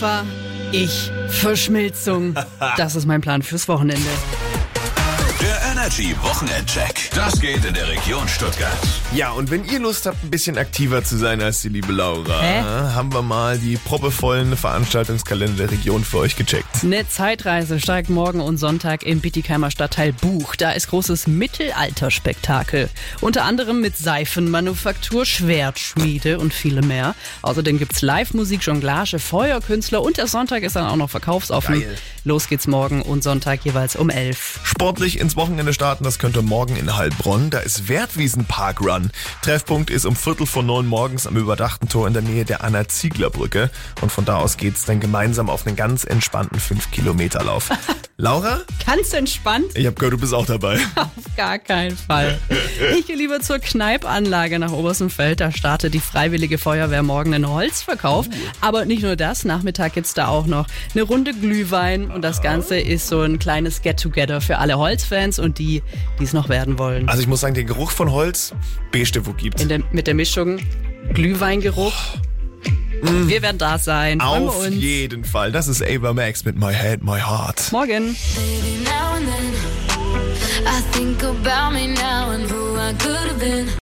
Alpha, ich Verschmilzung. Das ist mein Plan fürs Wochenende. Energy Wochenendcheck. Das geht in der Region Stuttgart. Ja, und wenn ihr Lust habt, ein bisschen aktiver zu sein als die liebe Laura, Hä? haben wir mal die proppevollen Veranstaltungskalender der Region für euch gecheckt. Eine Zeitreise steigt morgen und Sonntag im Bietigheimer Stadtteil Buch. Da ist großes Mittelalterspektakel. Unter anderem mit Seifenmanufaktur, Schwertschmiede und viele mehr. Außerdem gibt's Live-Musik, Jonglage, Feuerkünstler und der Sonntag ist dann auch noch verkaufsoffen. Geil. Los geht's morgen und Sonntag jeweils um 11. Sportlich ins Wochenende starten, das könnte morgen in Heilbronn. Da ist Wertwiesen Park Run. Treffpunkt ist um Viertel vor neun morgens am überdachten Tor in der Nähe der Anna-Ziegler-Brücke. Und von da aus geht's dann gemeinsam auf einen ganz entspannten 5-Kilometer-Lauf. Laura, Ganz entspannt? ich habe gehört, du bist auch dabei. Auf gar keinen Fall. Ich gehe lieber zur Kneipanlage nach Obersenfeld. Da startet die Freiwillige Feuerwehr morgen einen Holzverkauf. Aber nicht nur das, Nachmittag gibt's da auch noch eine Runde Glühwein. Und das Ganze ist so ein kleines Get-Together für alle Holzfans und die, die es noch werden wollen. Also ich muss sagen, den Geruch von Holz, beste wo gibt's. In der, mit der Mischung Glühweingeruch. Wir werden da sein. Auf uns. jeden Fall. Das ist Ava Max mit My Head, My Heart. Morgen. Baby,